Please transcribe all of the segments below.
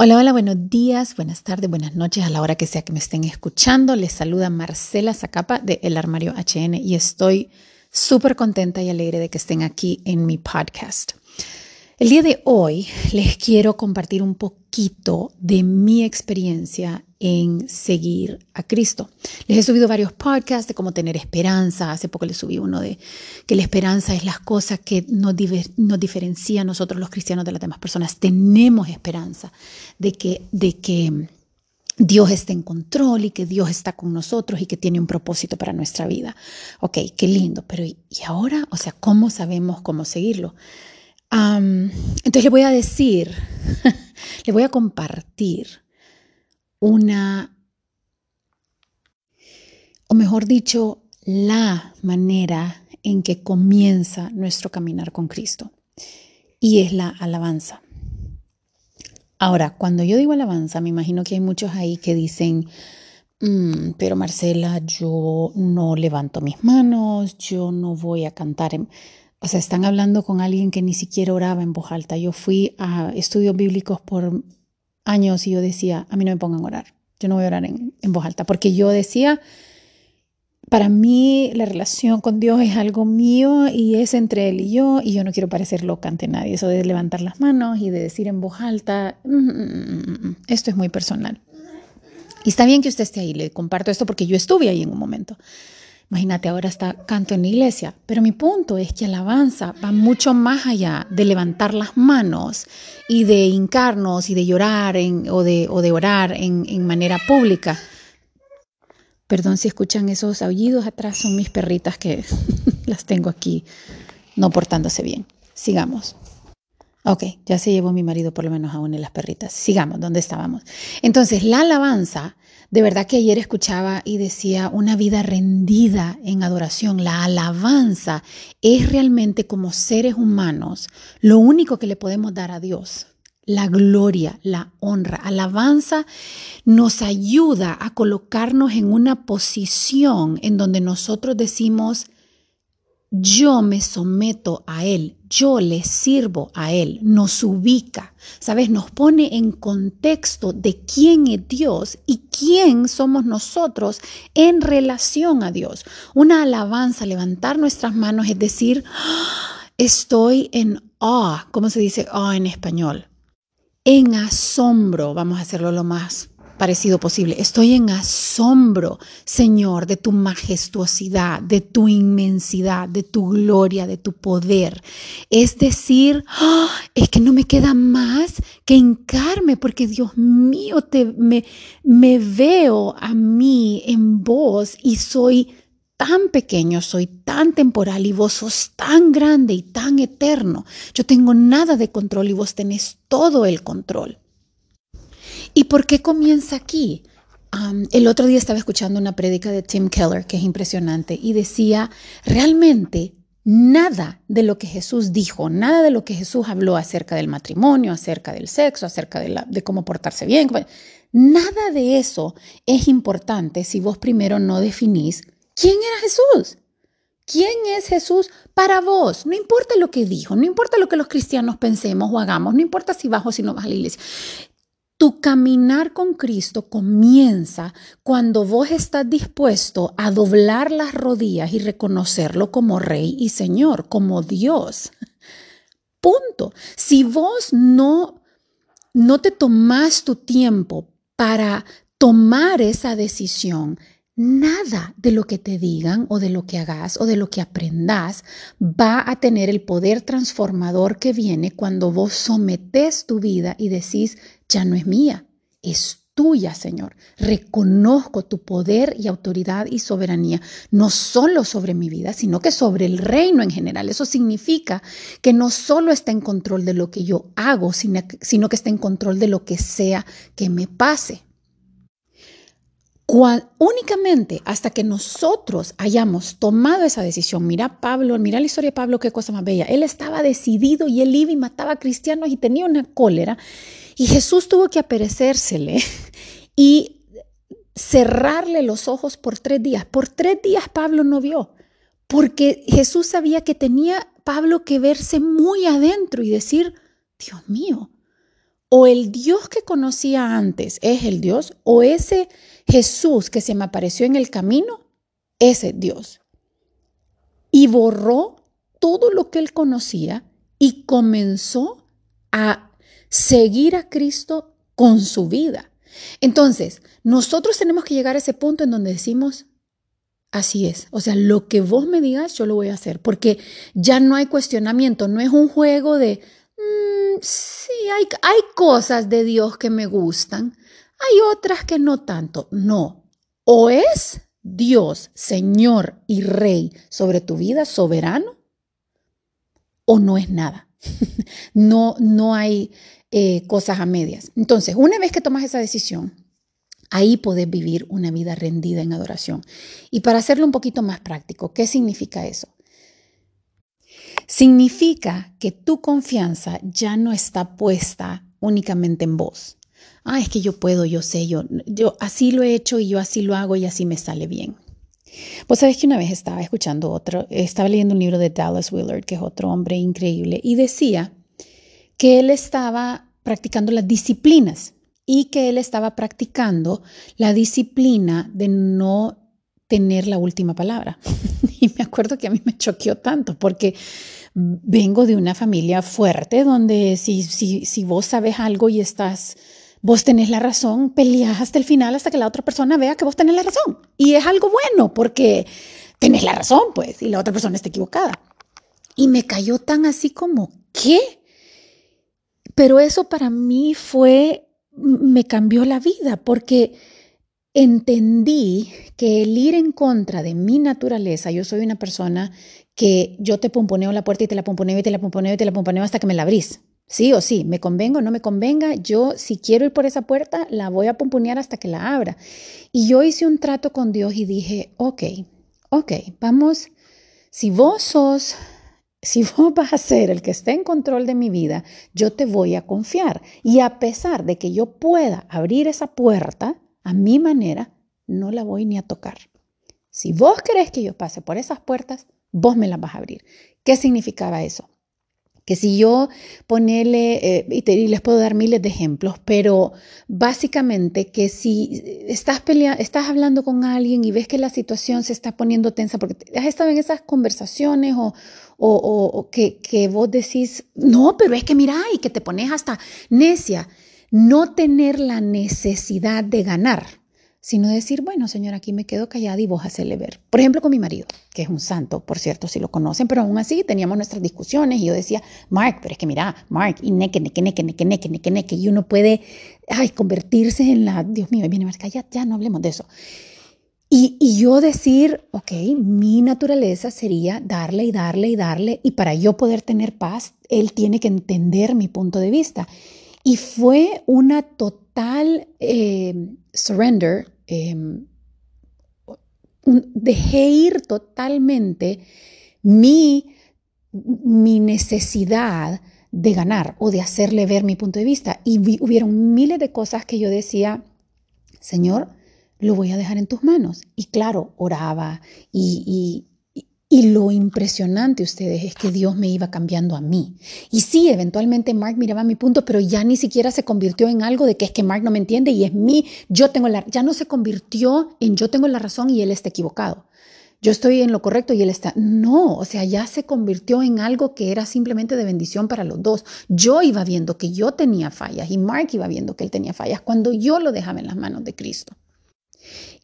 Hola, hola, buenos días, buenas tardes, buenas noches a la hora que sea que me estén escuchando. Les saluda Marcela Zacapa de El Armario HN y estoy súper contenta y alegre de que estén aquí en mi podcast. El día de hoy les quiero compartir un poquito de mi experiencia en seguir a Cristo. Les he subido varios podcasts de cómo tener esperanza. Hace poco les subí uno de que la esperanza es las cosas que nos, nos diferencia a nosotros los cristianos de las demás personas. Tenemos esperanza de que, de que Dios está en control y que Dios está con nosotros y que tiene un propósito para nuestra vida. Ok, qué lindo, pero ¿y ahora? O sea, ¿cómo sabemos cómo seguirlo? entonces le voy a decir, le voy a compartir una, o mejor dicho, la manera en que comienza nuestro caminar con Cristo. Y es la alabanza. Ahora, cuando yo digo alabanza, me imagino que hay muchos ahí que dicen, mm, pero Marcela, yo no levanto mis manos, yo no voy a cantar. O sea, están hablando con alguien que ni siquiera oraba en voz alta. Yo fui a estudios bíblicos por años y yo decía, a mí no me pongan a orar. Yo no voy a orar en, en voz alta. Porque yo decía, para mí la relación con Dios es algo mío y es entre Él y yo y yo no quiero parecer loca ante nadie. Eso de levantar las manos y de decir en voz alta, mm, mm, mm, esto es muy personal. Y está bien que usted esté ahí, le comparto esto porque yo estuve ahí en un momento. Imagínate, ahora está canto en la iglesia. Pero mi punto es que alabanza va mucho más allá de levantar las manos y de hincarnos y de llorar o, de, o, de, orar en, en manera pública. Perdón si escuchan esos aullidos atrás, son mis perritas que las tengo aquí no portándose bien. Sigamos. Ok, ya se llevó mi marido por lo menos a una de las perritas. Sigamos, ¿dónde estábamos? Entonces, la alabanza de verdad que ayer escuchaba y decía una vida rendida en adoración. La alabanza es realmente como seres humanos lo único que le podemos dar a Dios. La gloria, la honra. Alabanza nos ayuda a colocarnos en una posición en donde nosotros decimos, yo me someto a Él, yo le sirvo a Él, nos ubica, ¿sabes? Nos pone en contexto de quién es Dios y quién somos nosotros en relación a Dios. Una alabanza, levantar nuestras manos, es decir, ¡Ah! estoy en awe, ¿cómo se dice awe en español? En asombro, vamos a hacerlo lo más parecido posible. Estoy en asombro, Señor, de tu majestuosidad, de tu inmensidad, de tu gloria, de tu poder. Es decir, ¡ah! es que no me queda más que hincarme porque Dios mío, te, me, me veo a mí en vos y soy tan pequeño, soy tan temporal y vos sos tan grande y tan eterno. Yo tengo nada de control y vos tenés todo el control. ¿Y por qué comienza aquí? el otro día estaba escuchando una prédica de Tim Keller que es impresionante y decía, realmente nada de lo que Jesús dijo, nada de lo que Jesús habló acerca del matrimonio, acerca del sexo, acerca de, de cómo portarse bien, nada de eso es importante si vos primero no definís quién era Jesús. ¿Quién es Jesús para vos? No importa lo que dijo, no importa lo que los cristianos pensemos o hagamos, no importa si vas o si no vas a la iglesia. Tu caminar con Cristo comienza cuando vos estás dispuesto a doblar las rodillas y reconocerlo como Rey y Señor, como Dios. Punto. Si vos no, no te tomás tu tiempo para tomar esa decisión, Nada de lo que te digan o de lo que hagas o de lo que aprendas va a tener el poder transformador que viene cuando vos sometes tu vida y decís, ya no es mía, es tuya, Señor. Reconozco tu poder y autoridad y soberanía, no solo sobre mi vida, sino que sobre el reino en general. Eso significa que no solo está en control de lo que yo hago, sino, que está en control de lo que sea que me pase únicamente hasta que nosotros hayamos tomado esa decisión, mira Pablo, mira la historia de Pablo, qué cosa más bella. Él estaba decidido y él iba y mataba a cristianos y tenía una cólera. Y Jesús tuvo que aparecérsele y cerrarle los ojos por tres días. Por tres días Pablo no vio, porque Jesús sabía que tenía Pablo que verse muy adentro y decir, Dios mío, o el Dios que conocía antes es el Dios, o ese Jesús que se me apareció en el camino, ese Dios. Y borró todo lo que él conocía y comenzó a seguir a Cristo con su vida. Entonces, nosotros tenemos que llegar a ese punto en donde decimos, así es, o sea, lo que vos me digas, yo lo voy a hacer, porque ya no hay cuestionamiento, no es un juego de, sí, hay, hay cosas de Dios que me gustan, hay otras que no tanto, no, o es Dios, Señor y Rey sobre tu vida, soberano, o no es nada. no, no hay eh, cosas a medias. Entonces, una vez que tomas esa decisión, ahí puedes vivir una vida rendida en adoración. Y para hacerlo un poquito más práctico, ¿qué significa eso? Significa que tu confianza ya no está puesta únicamente en vos. Ah, es que yo puedo, yo sé, yo, yo así lo he hecho y yo así lo hago y así me sale bien. Vos sabés que una vez estaba escuchando otro, estaba leyendo un libro de Dallas Willard, que es otro hombre increíble, y decía que él estaba practicando las disciplinas y que él estaba practicando la disciplina de no tener la última palabra. acuerdo que a mí me choqueó tanto porque vengo de una familia fuerte donde si, si, si vos sabes algo y estás vos tenés la razón, peleas hasta el final hasta que la otra persona vea que vos tenés la razón. Y es algo bueno porque tenés la razón, pues, y la otra persona está equivocada. Y me cayó tan así como, ¿qué? Pero eso para mí fue, me cambió la vida porque entendí que el ir en contra de mi naturaleza, yo soy una persona que yo te pomponeo la puerta y te la pomponeo y te la pomponeo y te la pomponeo hasta que me la abrís. Sí o sí, me convenga o no me convenga, yo si quiero ir por esa puerta, la voy a pomponear hasta que la abra. Y yo hice un trato con Dios y dije, ok, ok, vamos, si vos sos, si vos vas a ser el que esté en control de mi vida, yo te voy a confiar. Y a pesar de que yo pueda abrir esa puerta a mi manera, no la voy ni a tocar. Si vos querés que yo pase por esas puertas, vos me las vas a abrir. ¿Qué significaba eso? que si yo ponerle, eh, y, les puedo dar miles de ejemplos, pero básicamente que si estás, peleando, estás hablando con alguien y ves que la situación se está poniendo tensa, porque has estado en esas conversaciones o, o, que, que vos decís, no, pero es que mira, y que te pones hasta necia, no tener la necesidad de ganar sino decir, bueno, señor, aquí me quedo callada y vos hacerle ver. Por ejemplo, con mi marido, que es un santo, por cierto, si lo conocen, pero aún así teníamos nuestras discusiones y yo decía, Mark, pero es que mira, Mark, y neque, neque, neque, neque, neque, neque, neque, y uno puede, ay, convertirse en la, Dios mío, viene Mark, ya, ya, no hablemos de eso. Y, y, yo decir, ok, mi naturaleza sería darle y darle y darle, y para yo poder tener paz, él tiene que entender mi punto de vista. Y fue una total eh, surrender, em, dejé ir totalmente mi, mi necesidad de ganar o de hacerle ver mi punto de vista. Y hubieron miles de cosas que yo decía, Señor, lo voy a dejar en tus manos. Y claro, oraba y, y lo impresionante, ustedes, es que Dios me iba cambiando a mí. Y sí, eventualmente Mark miraba mi punto, pero ya ni siquiera se convirtió en algo de que es que Mark no me entiende y es mí, yo tengo la, ya no se convirtió en yo tengo la razón y él está equivocado. Yo estoy en lo correcto y él está, no, o sea, ya se convirtió en algo que era simplemente de bendición para los dos. Yo iba viendo que yo tenía fallas y Mark iba viendo que él tenía fallas cuando yo lo dejaba en las manos de Cristo.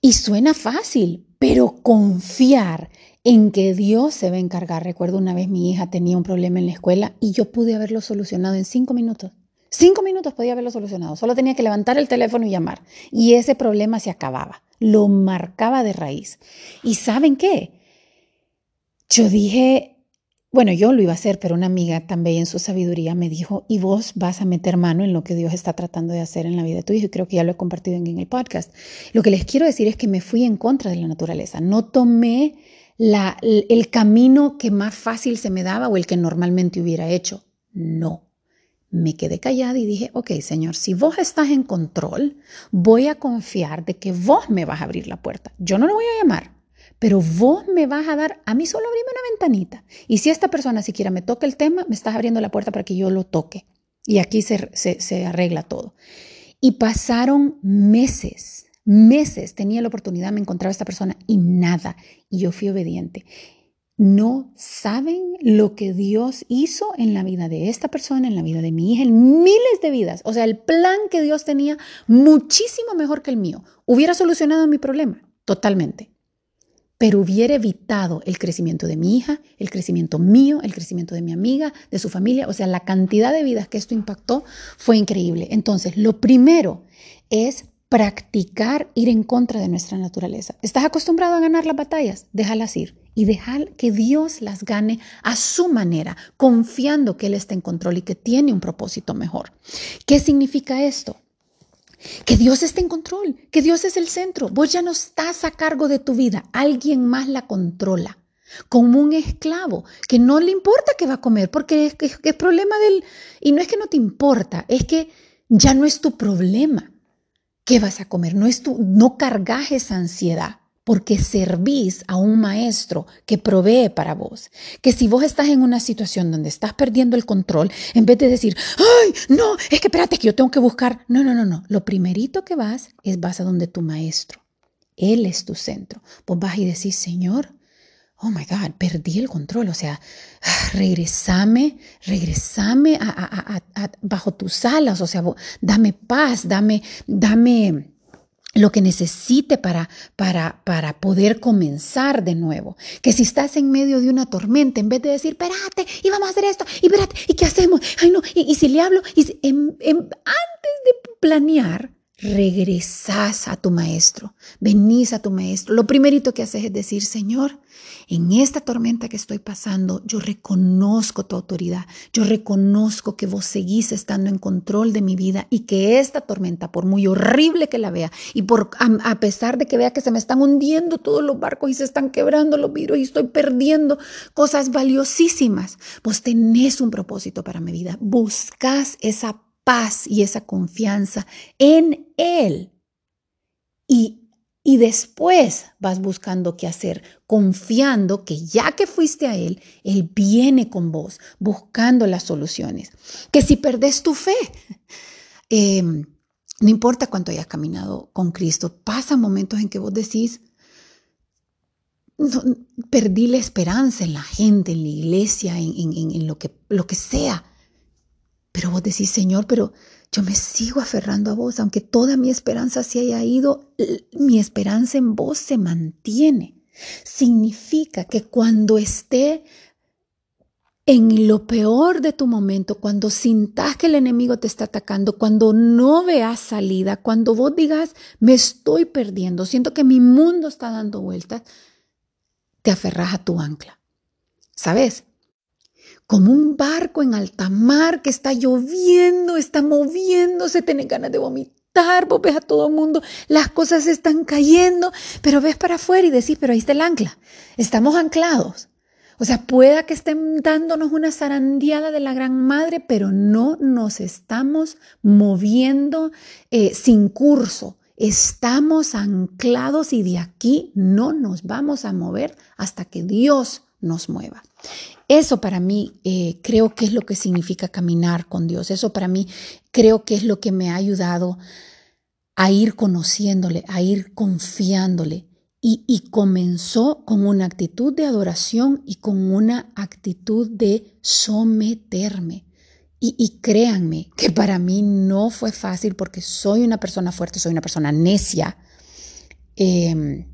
Y suena fácil, pero confiar en que Dios se va a encargar. Recuerdo una vez mi hija tenía un problema en la escuela y yo pude haberlo solucionado en cinco minutos. Cinco minutos podía haberlo solucionado. Solo tenía que levantar el teléfono y llamar. Y ese problema se acababa. Lo marcaba de raíz. ¿Y saben qué? Yo dije, bueno, yo lo iba a hacer, pero una amiga también en su sabiduría me dijo, y vos vas a meter mano en lo que Dios está tratando de hacer en la vida de tu hijo. Y creo que ya lo he compartido en el podcast. Lo que les quiero decir es que me fui en contra de la naturaleza. No tomé el camino que más fácil se me daba o el que normalmente hubiera hecho. No. Me quedé callada y dije, ok, Señor, si vos estás en control, voy a confiar de que vos me vas a abrir la puerta. Yo no lo voy a llamar, pero vos me vas a dar, a mí solo abrime una ventanita. Y si esta persona siquiera me toca el tema, me estás abriendo la puerta para que yo lo toque. Y aquí se, se arregla todo. Y pasaron meses, meses. Tenía la oportunidad, me encontraba esta persona y nada. Y yo fui obediente no saben lo que Dios hizo en la vida de esta persona, en la vida de mi hija, en miles de vidas. O sea, el plan que Dios tenía muchísimo mejor que el mío. Hubiera solucionado mi problema, totalmente. Pero hubiera evitado el crecimiento de mi hija, el crecimiento mío, el crecimiento de mi amiga, de su familia. O sea, la cantidad de vidas que esto impactó fue increíble. Entonces, lo primero es practicar ir en contra de nuestra naturaleza. ¿Estás acostumbrado a ganar las batallas? Déjalas ir y dejar que Dios las gane a su manera, confiando que Él está en control y que tiene un propósito mejor. ¿Qué significa esto? Que Dios está en control, que Dios es el centro. Vos ya no estás a cargo de tu vida, alguien más la controla. Como un esclavo que no le importa qué va a comer, porque es, es, es problema del... Y no es que no te importa, es que ya no es tu problema. ¿Qué vas a comer? No, es tu, no cargas esa ansiedad porque servís a un maestro que provee para vos. Que si vos estás en una situación donde estás perdiendo el control, en vez de decir, ay, no, es que espérate que yo tengo que buscar. No, no, no, no. Lo primerito que vas es vas a donde tu maestro. Él es tu centro. Vos vas y decís, Señor, oh my God, perdí el control. O sea, regresame, regresame bajo tus alas. O sea, dame paz, dame, dame lo que necesite para, para, para poder comenzar de nuevo. Que si estás en medio de una tormenta, en vez de decir, espérate, y vamos a hacer esto, y espérate, ¿y qué hacemos? Ay, no, y, si le hablo, y antes de planear, regresás a tu maestro, venís a tu maestro. Lo primerito que haces es decir, Señor, en esta tormenta que estoy pasando, yo reconozco tu autoridad, yo reconozco que vos seguís estando en control de mi vida y que esta tormenta, por muy horrible que la vea y por a, pesar de que vea que se me están hundiendo todos los barcos y se están quebrando los virus y estoy perdiendo cosas valiosísimas, vos tenés un propósito para mi vida, buscas esa paz y esa confianza en Él. Y y después vas buscando qué hacer, confiando que ya que fuiste a Él, Él viene con vos, buscando las soluciones. Que si perdés tu fe, em, no importa cuánto hayas caminado con Cristo, pasa momentos en que vos decís, perdí la esperanza en la gente, en la iglesia, en, en lo, que, lo que sea. Pero vos decís, Señor, pero yo me sigo aferrando a vos, aunque toda mi esperanza se haya ido, mi esperanza en vos se mantiene. Significa que cuando esté en lo peor de tu momento, cuando sintas que el enemigo te está atacando, cuando no veas salida, cuando vos digas, me estoy perdiendo, siento que mi mundo está dando vueltas, te aferras a tu ancla. ¿Sabes? Como un barco en alta mar que está lloviendo, está moviéndose, tenés ganas de vomitar, vos ves a todo el mundo, las cosas están cayendo, pero ves para afuera y decís, pero ahí está el ancla, estamos anclados. O sea, pueda que estén dándonos una zarandeada de la gran madre, pero no nos estamos moviendo eh, sin curso. Estamos anclados y de aquí no nos vamos a mover hasta que Dios nos mueva. Eso para mí eh, creo que es lo que significa caminar con Dios. Eso para mí creo que es lo que me ha ayudado a ir conociéndole, a ir confiándole. Y, comenzó con una actitud de adoración y con una actitud de someterme. Y, créanme que para mí no fue fácil porque soy una persona fuerte, soy una persona necia. Em,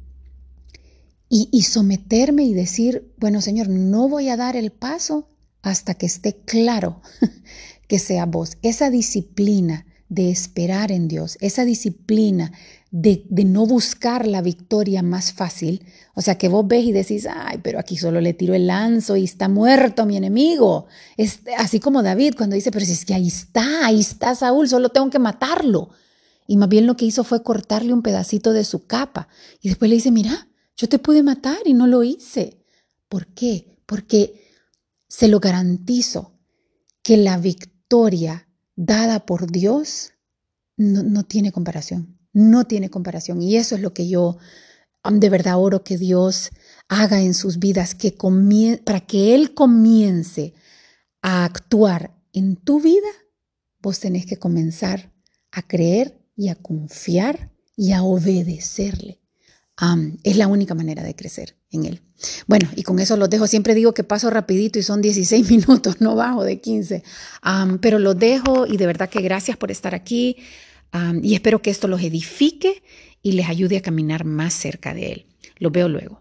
y, someterme y decir, bueno Señor, no voy a dar el paso hasta que esté claro que sea vos. Esa disciplina de esperar en Dios, esa disciplina de, no buscar la victoria más fácil, o sea, que vos ves y decís, ay, pero aquí solo le tiro el lanzo y está muerto mi enemigo. Es así como David cuando dice, pero si es que ahí está, ahí está Saúl, solo tengo que matarlo. Y más bien lo que hizo fue cortarle un pedacito de su capa. Y después le dice, mira, yo te pude matar y no lo hice. ¿Por qué? Porque se lo garantizo que la victoria dada por Dios no, tiene comparación, no tiene comparación. Y eso es lo que yo de verdad oro que Dios haga en sus vidas, que para que Él comience a actuar en tu vida vos tenés que comenzar a creer y a confiar y a obedecerle. Es la única manera de crecer en Él. Bueno, y con eso los dejo. Siempre digo que paso rapidito y son 16 minutos, no bajo de 15. pero los dejo y de verdad que gracias por estar aquí y espero que esto los edifique y les ayude a caminar más cerca de Él. Los veo luego.